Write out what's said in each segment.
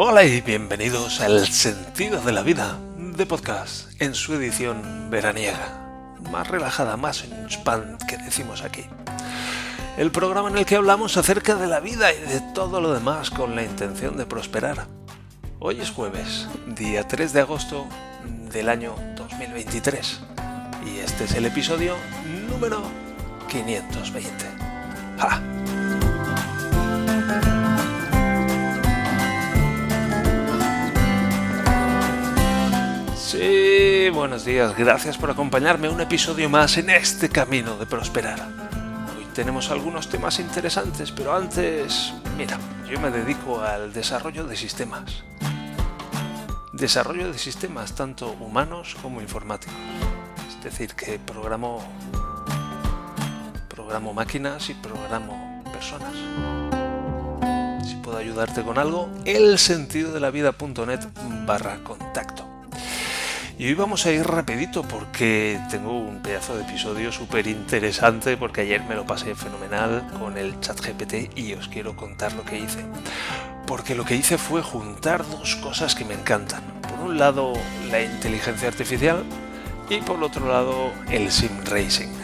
Hola y bienvenidos al Sentido de la Vida de podcast en su edición veraniega, más relajada, más en spam que decimos aquí. El programa en el que hablamos acerca de la vida y de todo lo demás con la intención de prosperar. Hoy es jueves, día 3 de agosto del año 2023 y este es el episodio número 520. ¡Ja! Sí, buenos días, gracias por acompañarme un episodio más en este camino de prosperar. Hoy tenemos algunos temas interesantes, pero antes, mira, yo me dedico al desarrollo de sistemas. Desarrollo de sistemas tanto humanos como informáticos. Es decir, que programo programo máquinas y programo personas. Si puedo ayudarte con algo, el sentido de la vida.net barra contacto. Y hoy vamos a ir rapidito porque tengo un pedazo de episodio súper interesante porque ayer me lo pasé fenomenal con el chat GPT y os quiero contar lo que hice. Porque lo que hice fue juntar dos cosas que me encantan. Por un lado la inteligencia artificial y por otro lado el sim racing.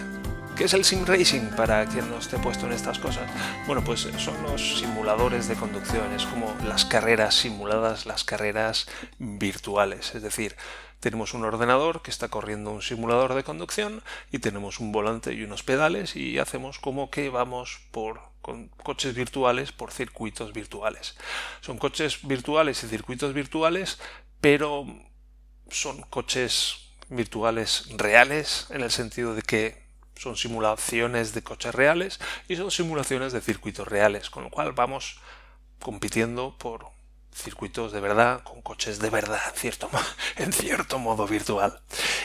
¿Qué es el sim racing para quien no esté puesto en estas cosas? Bueno, pues son los simuladores de conducción, es como las carreras simuladas, las carreras virtuales, es decir, tenemos un ordenador que está corriendo un simulador de conducción y tenemos un volante y unos pedales y hacemos como que vamos por con coches virtuales por circuitos virtuales. Son coches virtuales y circuitos virtuales, pero son coches virtuales reales en el sentido de que son simulaciones de coches reales y son simulaciones de circuitos reales, con lo cual vamos compitiendo por circuitos de verdad, con coches de verdad, en cierto, en cierto modo virtual.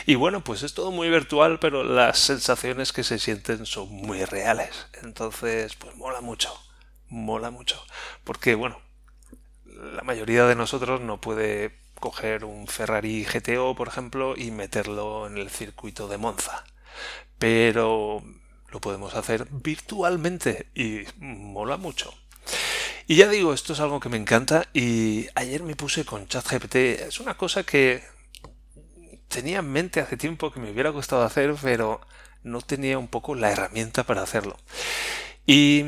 Y bueno, pues es todo muy virtual, pero las sensaciones que se sienten son muy reales. Entonces, pues mola mucho, mola mucho. Porque, bueno, la mayoría de nosotros no puede coger un Ferrari GTO, por ejemplo, y meterlo en el circuito de Monza. Pero lo podemos hacer virtualmente y mola mucho. Y ya digo, esto es algo que me encanta y ayer me puse con ChatGPT. Es una cosa que tenía en mente hace tiempo que me hubiera gustado hacer, pero no tenía un poco la herramienta para hacerlo. Y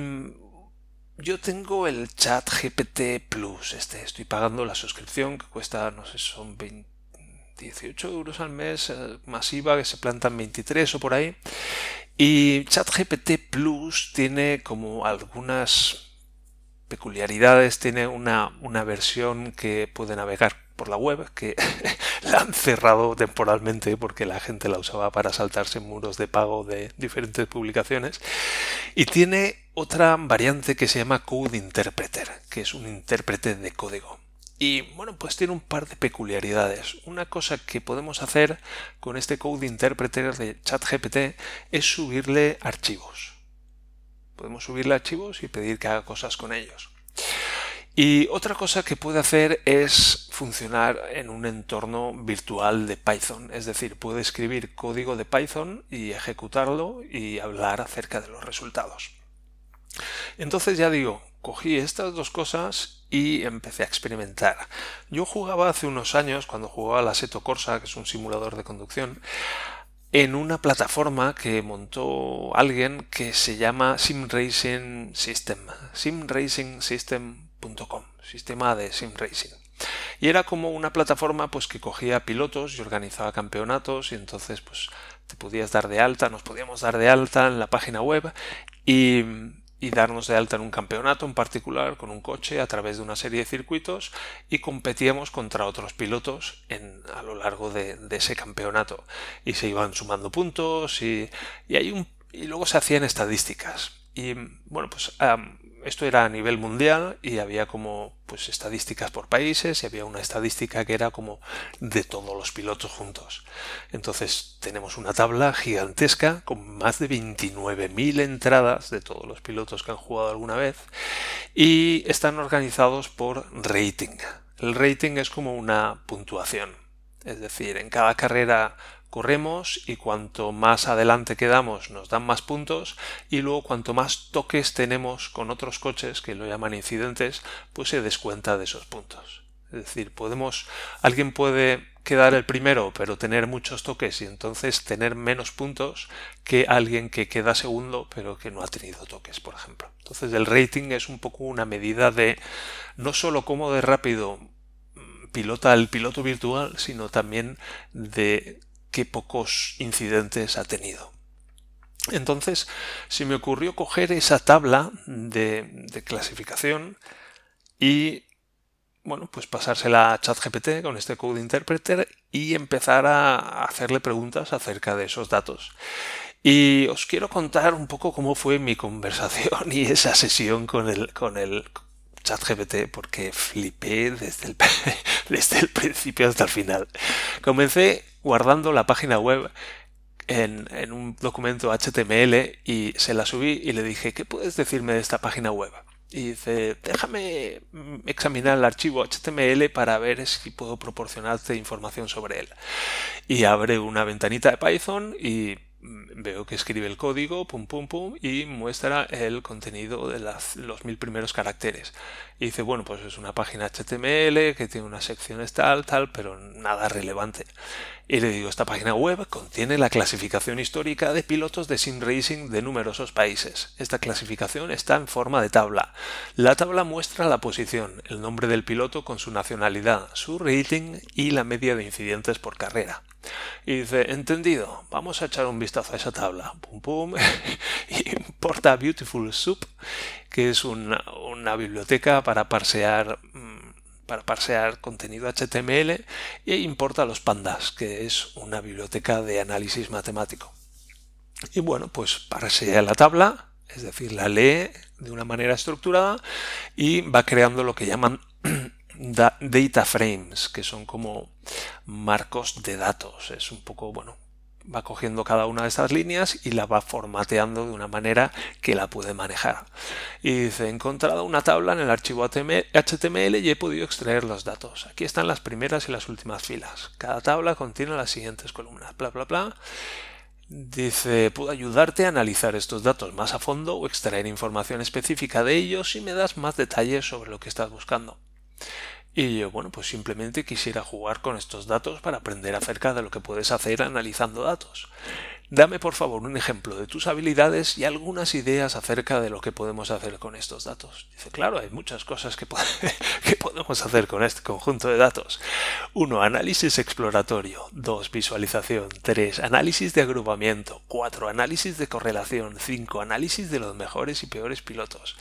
yo tengo el ChatGPT Plus, este, estoy pagando la suscripción que cuesta, no sé, son 18 euros al mes, eh, masiva, que se plantan 23 o por ahí. Y ChatGPT Plus tiene como algunas peculiaridades. Tiene una, una versión que puede navegar por la web, que la han cerrado temporalmente porque la gente la usaba para saltarse muros de pago de diferentes publicaciones. Y tiene otra variante que se llama Code Interpreter, que es un intérprete de código. Y bueno, pues tiene un par de peculiaridades. Una cosa que podemos hacer con este Code Interpreter de ChatGPT es subirle archivos. Podemos subirle archivos y pedir que haga cosas con ellos. Y otra cosa que puede hacer es funcionar en un entorno virtual de Python, es decir, puede escribir código de Python y ejecutarlo y hablar acerca de los resultados. Entonces ya digo, cogí estas dos cosas y empecé a experimentar. Yo jugaba hace unos años, cuando jugaba la Seto Corsa, que es un simulador de conducción, en una plataforma que montó alguien que se llama Sim Racing System, simracingsystem.com, sistema de sim racing. Y era como una plataforma pues que cogía pilotos y organizaba campeonatos y entonces pues te podías dar de alta, nos podíamos dar de alta en la página web y y darnos de alta en un campeonato en particular con un coche a través de una serie de circuitos y competíamos contra otros pilotos en, a lo largo de, ese campeonato. Y se iban sumando puntos y, y, hay un, y luego se hacían estadísticas. Y bueno pues esto era a nivel mundial y había como pues estadísticas por países y había una estadística que era como de todos los pilotos juntos. Entonces tenemos una tabla gigantesca con más de 29.000 entradas de todos los pilotos que han jugado alguna vez y están organizados por rating. El rating es como una puntuación. Es decir, en cada carrera corremos y cuanto más adelante quedamos nos dan más puntos y luego cuanto más toques tenemos con otros coches que lo llaman incidentes pues se descuenta de esos puntos. Es decir, podemos, alguien puede quedar el primero, pero tener muchos toques y entonces tener menos puntos que alguien que queda segundo, pero que no ha tenido toques, por ejemplo. Entonces el rating es un poco una medida de no solo cómo de rápido pilota el piloto virtual, sino también de qué pocos incidentes ha tenido. Entonces, se me ocurrió coger esa tabla de, de clasificación y bueno, pues pasársela a ChatGPT con este Code Interpreter y empezar a hacerle preguntas acerca de esos datos. Y os quiero contar un poco cómo fue mi conversación y esa sesión con el, con el ChatGPT porque flipé desde el, desde el principio hasta el final. Comencé guardando la página web en, un documento HTML y se la subí y le dije, ¿qué puedes decirme de esta página web? y dice, déjame examinar el archivo HTML para ver si puedo proporcionarte información sobre él. Y abre una ventanita de Python y veo que escribe el código, pum pum pum, y muestra el contenido de los mil primeros caracteres. Y dice, bueno, pues es una página HTML que tiene unas secciones tal, tal, pero nada relevante. Y le digo, esta página web contiene la clasificación histórica de pilotos de sim racing de numerosos países. Esta clasificación está en forma de tabla. La tabla muestra la posición, el nombre del piloto con su nacionalidad, su rating y la media de incidentes por carrera. Y dice, entendido, vamos a echar un vistazo a esa tabla. Pum pum. importa Beautiful Soup, que es una, una biblioteca para parsear mm, para parsear contenido HTML e importa los pandas, que es una biblioteca de análisis matemático. Y bueno, pues parsea la tabla, es decir, la lee de una manera estructurada y va creando lo que llaman data frames, que son como marcos de datos. Es un poco, bueno, va cogiendo cada una de estas líneas y la va formateando de una manera que la puede manejar. Y dice, he encontrado una tabla en el archivo HTML y he podido extraer los datos. Aquí están las primeras y las últimas filas. Cada tabla contiene las siguientes columnas. Bla, bla, bla. Dice, puedo ayudarte a analizar estos datos más a fondo o extraer información específica de ellos si me das más detalles sobre lo que estás buscando. Y yo, bueno, pues simplemente quisiera jugar con estos datos para aprender acerca de lo que puedes hacer analizando datos. Dame por favor un ejemplo de tus habilidades y algunas ideas acerca de lo que podemos hacer con estos datos. Dice, claro, hay muchas cosas que, podemos hacer con este conjunto de datos. 1. Análisis exploratorio. 2. Visualización. 3. Análisis de agrupamiento. 4. Análisis de correlación. 5. Análisis de los mejores y peores pilotos.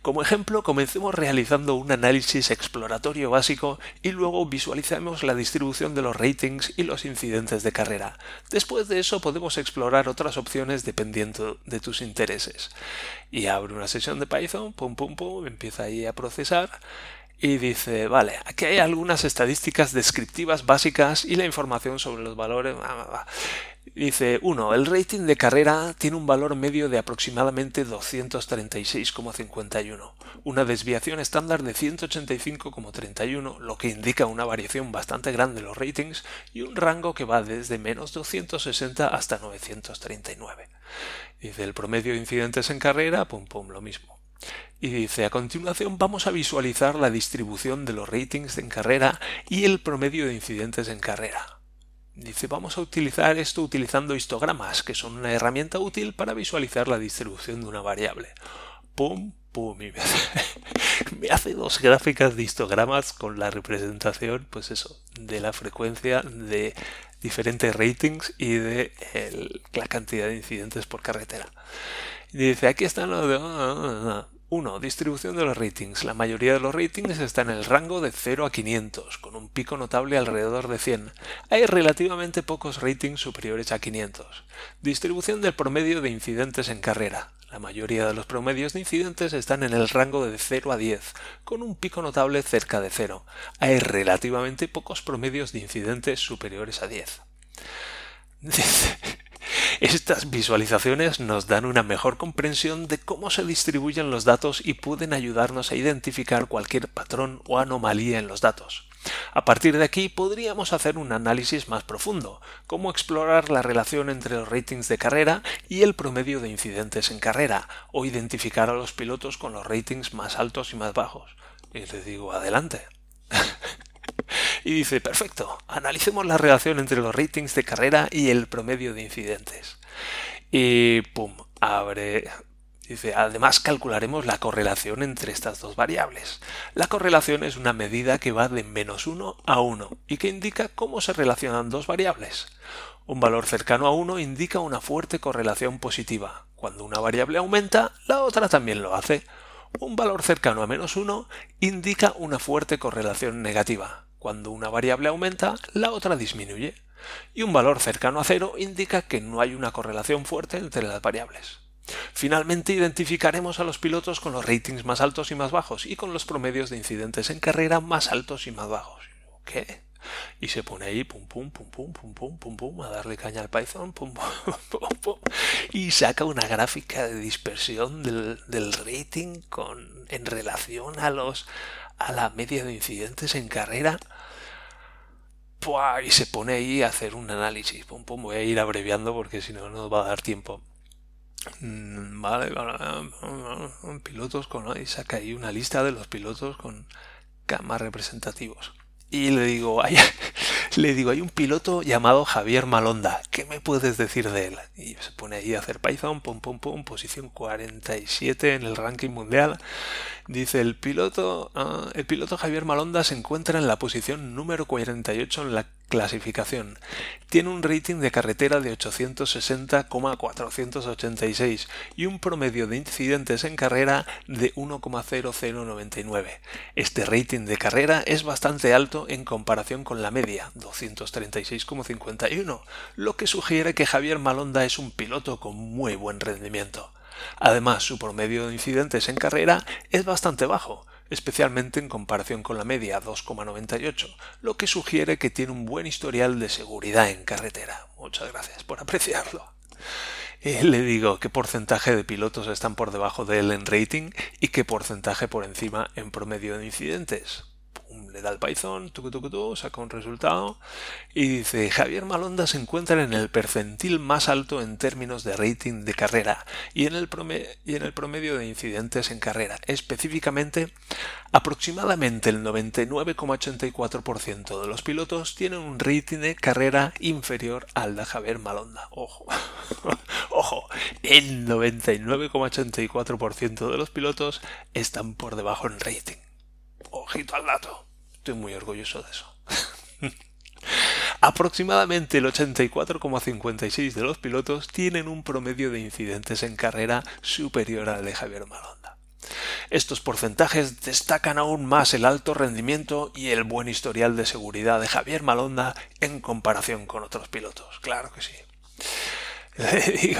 Como ejemplo, comencemos realizando un análisis exploratorio básico y luego visualizamos la distribución de los ratings y los incidentes de carrera. Después de eso podemos explorar explorar otras opciones dependiendo de tus intereses. Y abre una sesión de Python, pum pum pum, empieza ahí a procesar y dice, vale, aquí hay algunas estadísticas descriptivas básicas y la información sobre los valores. Dice 1. El rating de carrera tiene un valor medio de aproximadamente 236,51, una desviación estándar de 185,31, lo que indica una variación bastante grande en los ratings y un rango que va desde menos 260 hasta 939. Dice el promedio de incidentes en carrera, pum pum, lo mismo. Y dice, a continuación vamos a visualizar la distribución de los ratings en carrera y el promedio de incidentes en carrera. Dice, vamos a utilizar esto utilizando histogramas, que son una herramienta útil para visualizar la distribución de una variable. Pum, pum, y me hace, dos gráficas de histogramas con la representación, pues eso, de la frecuencia de diferentes ratings y de la cantidad de incidentes por carretera. Dice, aquí están los de... 1. Distribución de los ratings. La mayoría de los ratings está en el rango de 0 a 500, con un pico notable alrededor de 100. Hay relativamente pocos ratings superiores a 500. Distribución del promedio de incidentes en carrera. La mayoría de los promedios de incidentes están en el rango de 0 a 10, con un pico notable cerca de 0. Hay relativamente pocos promedios de incidentes superiores a 10. Estas visualizaciones nos dan una mejor comprensión de cómo se distribuyen los datos y pueden ayudarnos a identificar cualquier patrón o anomalía en los datos. A partir de aquí podríamos hacer un análisis más profundo, como explorar la relación entre los ratings de carrera y el promedio de incidentes en carrera, o identificar a los pilotos con los ratings más altos y más bajos. Y les digo, adelante. Y dice, perfecto, analicemos la relación entre los ratings de carrera y el promedio de incidentes. Y pum, abre, Dice, además calcularemos la correlación entre estas dos variables. La correlación es una medida que va de menos 1 a 1 y que indica cómo se relacionan dos variables. Un valor cercano a 1 indica una fuerte correlación positiva. Cuando una variable aumenta, la otra también lo hace. Un valor cercano a menos 1 indica una fuerte correlación negativa. Cuando una variable aumenta, la otra disminuye. Y un valor cercano a 0 indica que no hay una correlación fuerte entre las variables. Finalmente identificaremos a los pilotos con los ratings más altos y más bajos y con los promedios de incidentes en carrera más altos y más bajos. ¿Qué? Y se pone ahí pum pum pum pum pum pum pum pum a darle caña al Python pum pum pum pum y saca una gráfica de dispersión del, rating con en relación a los a la media de incidentes en carrera y se pone ahí a hacer un análisis pum pum voy a ir abreviando porque si no no va a dar tiempo Mm, vale, pilotos con... Y saca ahí una lista de los pilotos con más representativos. Y le digo, hay, le digo, hay un piloto llamado Javier Malonda, ¿qué me puedes decir de él? Y se pone ahí a hacer Python, pum, pum, pum, posición 47 en el ranking mundial. Dice, el piloto, ah, el piloto Javier Malonda se encuentra en la posición número 48 en la clasificación. Tiene un rating de carretera de 860,486 y un promedio de incidentes en carrera de 1,0099. Este rating de carrera es bastante alto en comparación con la media, 236,51, lo que sugiere que Javier Malonda es un piloto con muy buen rendimiento. Además, su promedio de incidentes en carrera es bastante bajo, especialmente en comparación con la media 2,98, lo que sugiere que tiene un buen historial de seguridad en carretera. Muchas gracias por apreciarlo. le digo qué porcentaje de pilotos están por debajo de él en rating y qué porcentaje por encima en promedio de incidentes le da el Python, saca un resultado y dice Javier Malonda se encuentra en el percentil más alto en términos de rating de carrera y en el promedio, y en el promedio de incidentes en carrera. Específicamente, aproximadamente el 99,84% de los pilotos tienen un rating de carrera inferior al de Javier Malonda. Ojo, ojo, el 99,84% de los pilotos están por debajo en rating. Ojito al dato. Estoy muy orgulloso de eso. Aproximadamente el 84,56 de los pilotos tienen un promedio de incidentes en carrera superior al de Javier Malonda. Estos porcentajes destacan aún más el alto rendimiento y el buen historial de seguridad de Javier Malonda en comparación con otros pilotos. Claro que sí.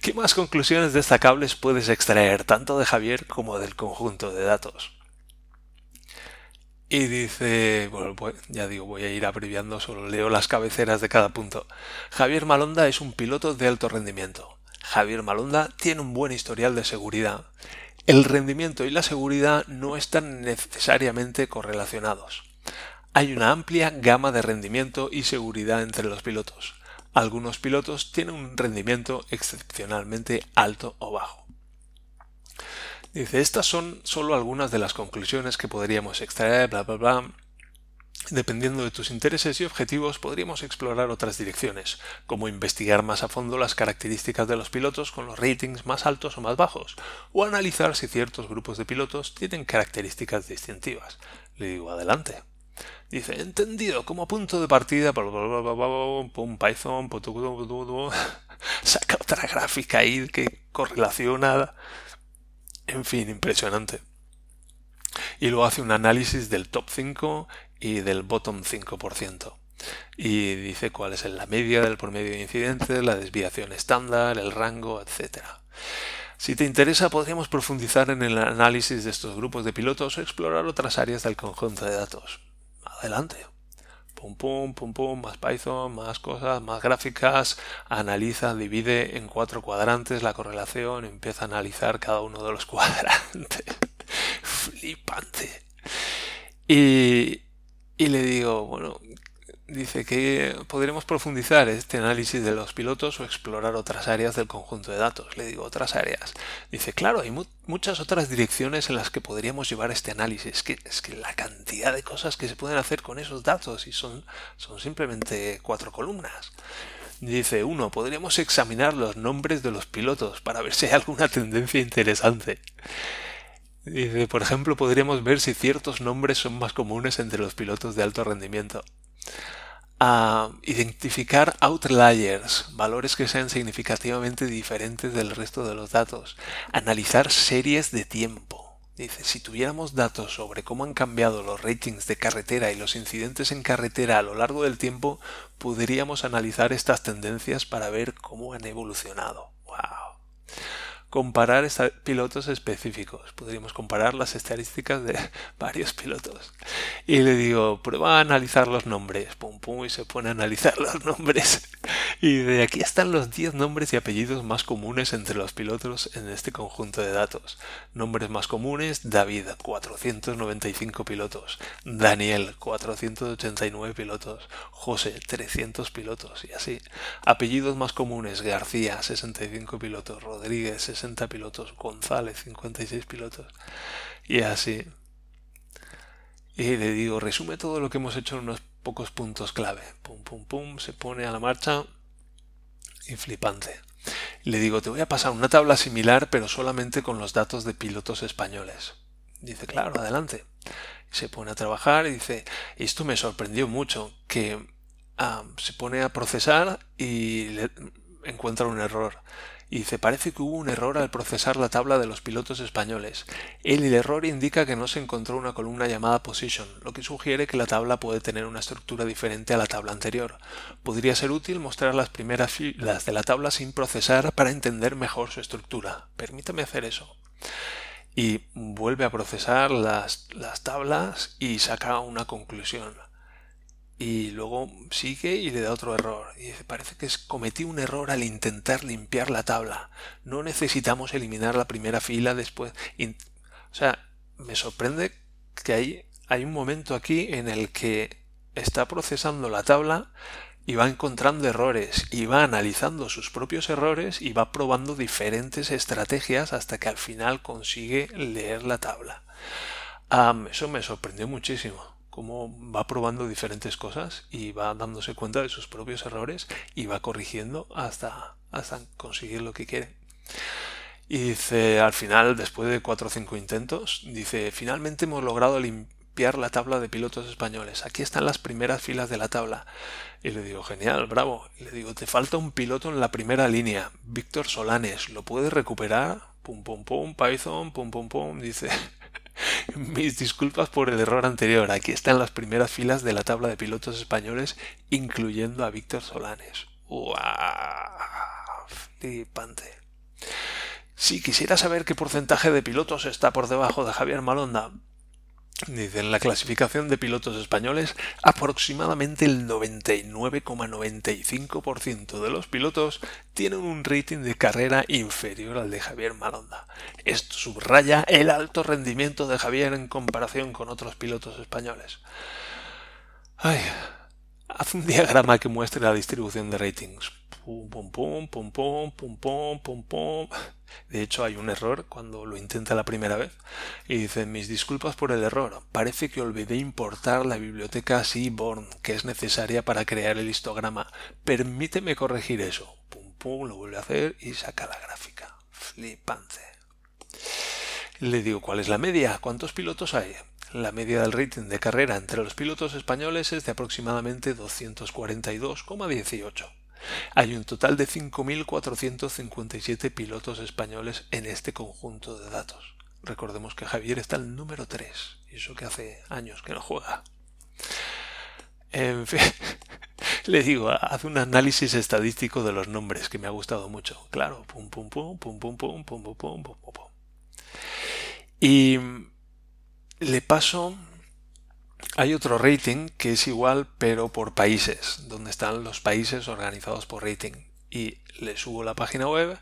¿qué más conclusiones destacables puedes extraer tanto de Javier como del conjunto de datos? Y dice, bueno, pues ya digo, voy a ir abreviando, solo leo las cabeceras de cada punto. Javier Malonda es un piloto de alto rendimiento. Javier Malonda tiene un buen historial de seguridad. El rendimiento y la seguridad no están necesariamente correlacionados. Hay una amplia gama de rendimiento y seguridad entre los pilotos. Algunos pilotos tienen un rendimiento excepcionalmente alto o bajo. Dice, estas son solo algunas de las conclusiones que podríamos extraer, bla, bla, bla. Dependiendo de tus intereses y objetivos, podríamos explorar otras direcciones, como investigar más a fondo las características de los pilotos con los ratings más altos o más bajos, o analizar si ciertos grupos de pilotos tienen características distintivas. Le digo, adelante. Dice, entendido, como punto de partida, pum, Python, saca otra gráfica ahí que correlaciona en fin, impresionante. Y luego hace un análisis del top 5 y del bottom 5%. Y dice cuál es la media del promedio de incidentes, la desviación estándar, el rango, etc. Si te interesa, podríamos profundizar en el análisis de estos grupos de pilotos o explorar otras áreas del conjunto de datos. Adelante pum pum, pum pum, más Python, más cosas, más gráficas, analiza, divide en cuatro cuadrantes la correlación, empieza a analizar cada uno de los cuadrantes. Flipante. Y, y le digo, bueno, dice que podremos profundizar este análisis de los pilotos o explorar otras áreas del conjunto de datos. Le digo otras áreas. Dice, claro, hay muchas otras direcciones en las que podríamos llevar este análisis. Es que, es que la cantidad de cosas que se pueden hacer con esos datos y son, son simplemente cuatro columnas. Dice, uno, podríamos examinar los nombres de los pilotos para ver si hay alguna tendencia interesante. Dice, por ejemplo, podríamos ver si ciertos nombres son más comunes entre los pilotos de alto rendimiento a identificar outliers, valores que sean significativamente diferentes del resto de los datos, analizar series de tiempo. Dice, si tuviéramos datos sobre cómo han cambiado los ratings de carretera y los incidentes en carretera a lo largo del tiempo, podríamos analizar estas tendencias para ver cómo han evolucionado. ¡Wow! Comparar pilotos específicos. Podríamos comparar las estadísticas de varios pilotos. Y le digo, prueba a analizar los nombres. Pum, pum, y se pone a analizar los nombres. Y de aquí están los 10 nombres y apellidos más comunes entre los pilotos en este conjunto de datos. Nombres más comunes, David, 495 pilotos. Daniel, 489 pilotos. José, 300 pilotos. Y así. Apellidos más comunes, García, 65 pilotos. Rodríguez, 60 pilotos, González 56 pilotos y así. Y le digo, resume todo lo que hemos hecho en unos pocos puntos clave. Pum, pum, pum, se pone a la marcha y flipante. le digo, te voy a pasar una tabla similar, pero solamente con los datos de pilotos españoles. Dice, claro, adelante. se pone a trabajar y dice, esto me sorprendió mucho, que ah, se pone a procesar y le encuentra un error y dice parece que hubo un error al procesar la tabla de los pilotos españoles. El error indica que no se encontró una columna llamada position, lo que sugiere que la tabla puede tener una estructura diferente a la tabla anterior. Podría ser útil mostrar las primeras filas de la tabla sin procesar para entender mejor su estructura. Permítame hacer eso. Y vuelve a procesar las, las tablas y saca una conclusión y luego sigue y le da otro error. Y dice, parece que cometí un error al intentar limpiar la tabla. No necesitamos eliminar la primera fila después. o sea, me sorprende que hay, hay un momento aquí en el que está procesando la tabla y va encontrando errores y va analizando sus propios errores y va probando diferentes estrategias hasta que al final consigue leer la tabla. eso me sorprendió muchísimo cómo va probando diferentes cosas y va dándose cuenta de sus propios errores y va corrigiendo hasta, hasta conseguir lo que quiere. Y dice, al final, después de cuatro o cinco intentos, dice, finalmente hemos logrado limpiar la tabla de pilotos españoles. Aquí están las primeras filas de la tabla. Y le digo, genial, bravo. Y le digo, te falta un piloto en la primera línea, Víctor Solanes. ¿Lo puedes recuperar? Pum, pum, pum, Python, pum, pum, pum. Dice, mis disculpas por el error anterior. Aquí están las primeras filas de la tabla de pilotos españoles, incluyendo a Víctor Solanes. ¡Wow! Flipante. Si quisiera saber qué porcentaje de pilotos está por debajo de Javier Malonda, Dice, en la clasificación de pilotos españoles, aproximadamente el 99,95% de los pilotos tienen un rating de carrera inferior al de Javier Malonda. Esto subraya el alto rendimiento de Javier en comparación con otros pilotos españoles. Ay, haz un diagrama que muestre la distribución de ratings. Pum, pum, pum, pum, pum, pum, pum, pum, pum. De hecho, hay un error cuando lo intenta la primera vez y dice mis disculpas por el error. Parece que olvidé importar la biblioteca Seaborn que es necesaria para crear el histograma. Permíteme corregir eso. Pum pum, lo vuelve a hacer y saca la gráfica. Flipante. Le digo, ¿cuál es la media? ¿Cuántos pilotos hay? La media del rating de carrera entre los pilotos españoles es de aproximadamente 242,18. Hay un total de 5.457 pilotos españoles en este conjunto de datos. Recordemos que Javier está el número 3, y eso que hace años que no juega. En fin, le digo, hace un análisis estadístico de los nombres que me ha gustado mucho. Claro, pum pum pum, pum pum pum, pum pum pum, pum pum. Y le paso hay otro rating que es igual pero por países, donde están los países organizados por rating. Y le subo la página web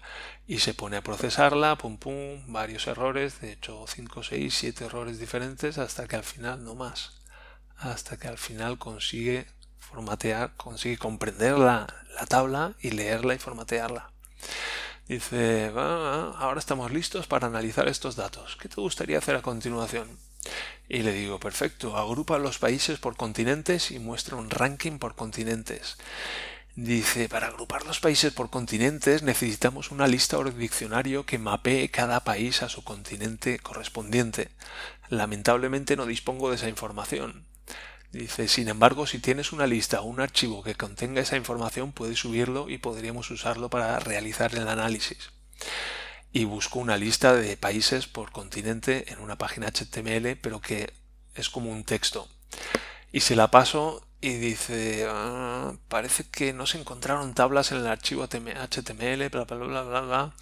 y se pone a procesarla, pum pum, varios errores, de hecho 5, 6, 7 errores diferentes hasta que al final no más, hasta que al final consigue formatear, consigue comprender la, la tabla y leerla y formatearla. Dice, ah, ahora estamos listos para analizar estos datos. ¿Qué te gustaría hacer a continuación? Y le digo, perfecto, agrupa los países por continentes y muestra un ranking por continentes. Dice, para agrupar los países por continentes necesitamos una lista o diccionario que mapee cada país a su continente correspondiente. Lamentablemente no dispongo de esa información. Dice, sin embargo, si tienes una lista o un archivo que contenga esa información, puedes subirlo y podríamos usarlo para realizar el análisis. Y busco una lista de países por continente en una página HTML, pero que es como un texto. Y se la paso y dice, ah, parece que no se encontraron tablas en el archivo HTML, bla, bla, bla, bla, bla.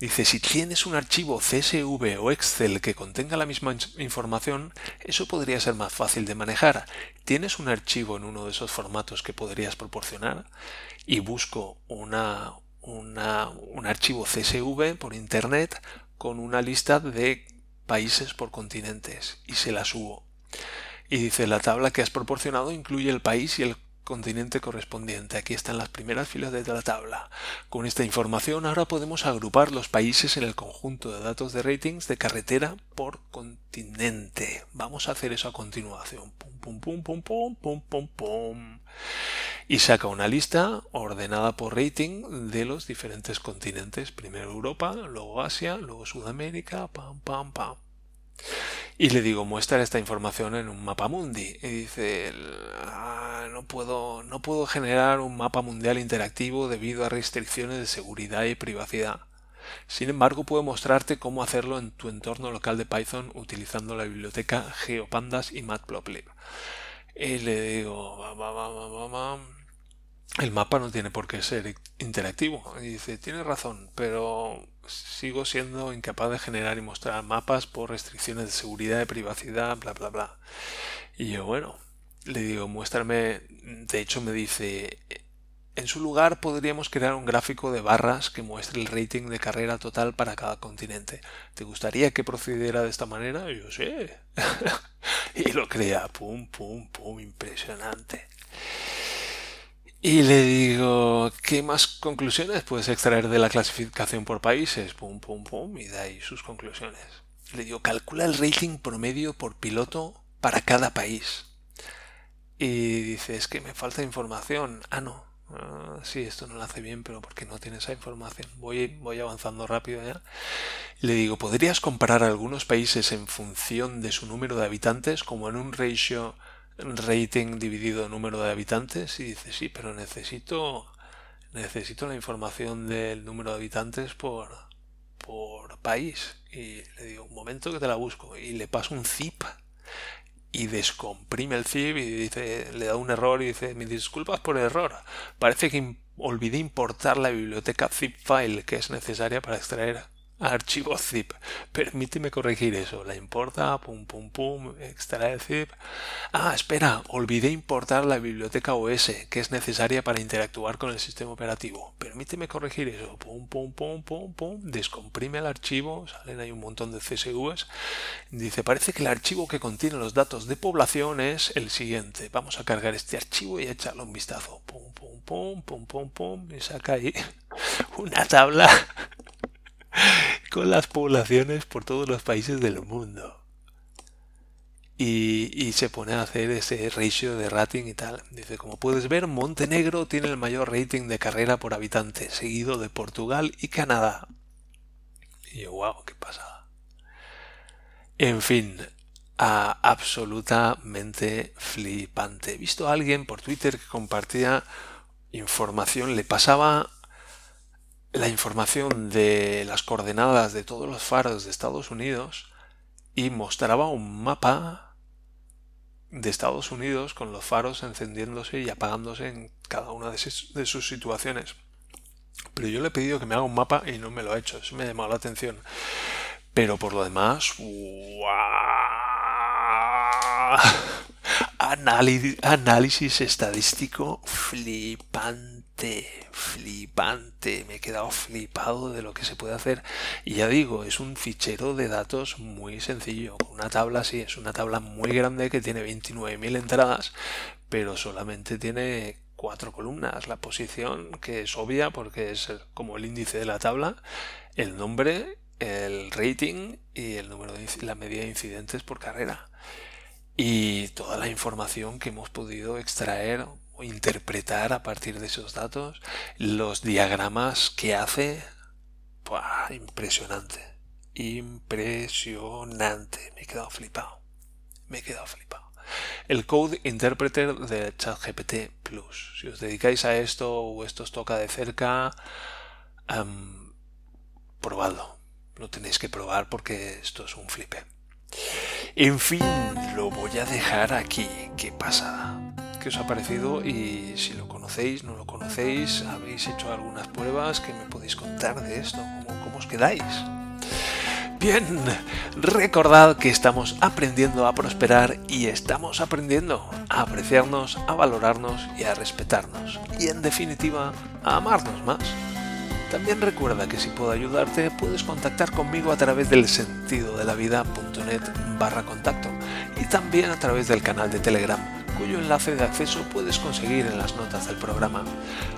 Dice, si tienes un archivo CSV o Excel que contenga la misma información, eso podría ser más fácil de manejar. ¿Tienes un archivo en uno de esos formatos que podrías proporcionar? Y busco una, un archivo CSV por Internet con una lista de países por continentes y se la subo. Y dice, la tabla que has proporcionado incluye el país y el continente correspondiente. Aquí están las primeras filas de la tabla. Con esta información ahora podemos agrupar los países en el conjunto de datos de ratings de carretera por continente. Vamos a hacer eso a continuación. Pum, pum, pum, pum, pum, pum, pum, Y saca una lista ordenada por rating de los diferentes continentes. Primero Europa, luego Asia, luego Sudamérica, pam, pam, pam. Y le digo, muestra esta información en un mapa mundi. Y dice, ah, no, puedo, no puedo generar un mapa mundial interactivo debido a restricciones de seguridad y privacidad. Sin embargo, puedo mostrarte cómo hacerlo en tu entorno local de Python utilizando la biblioteca GeoPandas y Matplotlib. Y le digo, el mapa no tiene por qué ser interactivo. Y dice, tienes razón, pero sigo siendo incapaz de generar y mostrar mapas por restricciones de seguridad, de privacidad, bla, bla, bla. Y yo, bueno, le digo, muéstrame, de hecho me dice, en su lugar podríamos crear un gráfico de barras que muestre el rating de carrera total para cada continente. ¿Te gustaría que procediera de esta manera? Yo sé. y lo crea, pum, pum, pum, impresionante. Y le digo, ¿qué más conclusiones puedes extraer de la clasificación por países? Pum, pum, pum, y da ahí sus conclusiones. Le digo, calcula el rating promedio por piloto para cada país. Y dice, es que me falta información. Ah, no. Ah, sí, esto no lo hace bien, pero porque no tiene esa información. Voy, voy avanzando rápido ya. Le digo, ¿podrías comparar algunos países en función de su número de habitantes, como en un ratio rating dividido número de habitantes y dice sí, pero necesito necesito la información del número de habitantes por por país y le digo un momento que te la busco y le paso un zip y descomprime el zip y dice le da un error y dice me disculpas por el error parece que olvidé importar la biblioteca zip file que es necesaria para extraer archivo zip. Permíteme corregir eso. La importa, pum, pum, pum, extrae el zip. Ah, espera, olvidé importar la biblioteca OS, que es necesaria para interactuar con el sistema operativo. Permíteme corregir eso. Pum, pum, pum, pum, pum. Descomprime el archivo. Salen ahí un montón de CSVs. Dice, parece que el archivo que contiene los datos de población es el siguiente. Vamos a cargar este archivo y echarle un vistazo. Pum, pum, pum, pum, pum, pum. Y saca ahí una tabla las poblaciones por todos los países del mundo. Y, se pone a hacer ese ratio de rating y tal. Dice, como puedes ver, Montenegro tiene el mayor rating de carrera por habitante, seguido de Portugal y Canadá. Y yo, wow, qué pasada. En fin, absolutamente flipante. He visto a alguien por Twitter que compartía información, le pasaba la información de las coordenadas de todos los faros de Estados Unidos y mostraba un mapa de Estados Unidos con los faros encendiéndose y apagándose en cada una de sus, situaciones. Pero yo le he pedido que me haga un mapa y no me lo ha hecho. Eso me ha llamado la atención. Pero por lo demás, análisis estadístico flipante flipante, me he quedado flipado de lo que se puede hacer. Y ya digo, es un fichero de datos muy sencillo. Una tabla, sí, es una tabla muy grande que tiene 29.000 entradas, pero solamente tiene cuatro columnas. La posición, que es obvia porque es como el índice de la tabla, el nombre, el rating y el número de la media de incidentes por carrera. Y toda la información que hemos podido extraer o interpretar a partir de esos datos, los diagramas que hace, impresionante. Impresionante. Me he quedado flipado. Me he quedado flipado el Code Interpreter de ChatGPT Plus. Si os dedicáis a esto o esto os toca de cerca, probadlo. Lo tenéis que probar porque esto es un flipe. En fin, lo voy a dejar aquí. ¿Qué pasa? ¿Qué os ha parecido? Y si lo conocéis, no lo conocéis, habéis hecho algunas pruebas, ¿qué me podéis contar de esto? ¿Cómo, cómo os quedáis? Bien, recordad que estamos aprendiendo a prosperar y estamos aprendiendo a apreciarnos, a valorarnos y a respetarnos. Y en definitiva, a amarnos más. También recuerda que si puedo ayudarte, puedes contactar conmigo a través del sentido de la vida.net barra contacto y también a través del canal de Telegram cuyo enlace de acceso puedes conseguir en las notas del programa.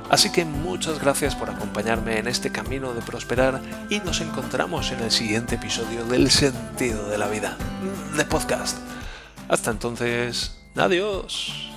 Así que muchas gracias por acompañarme en este camino de prosperar y nos encontramos en el siguiente episodio del sentido de la vida, de podcast. Hasta entonces, adiós.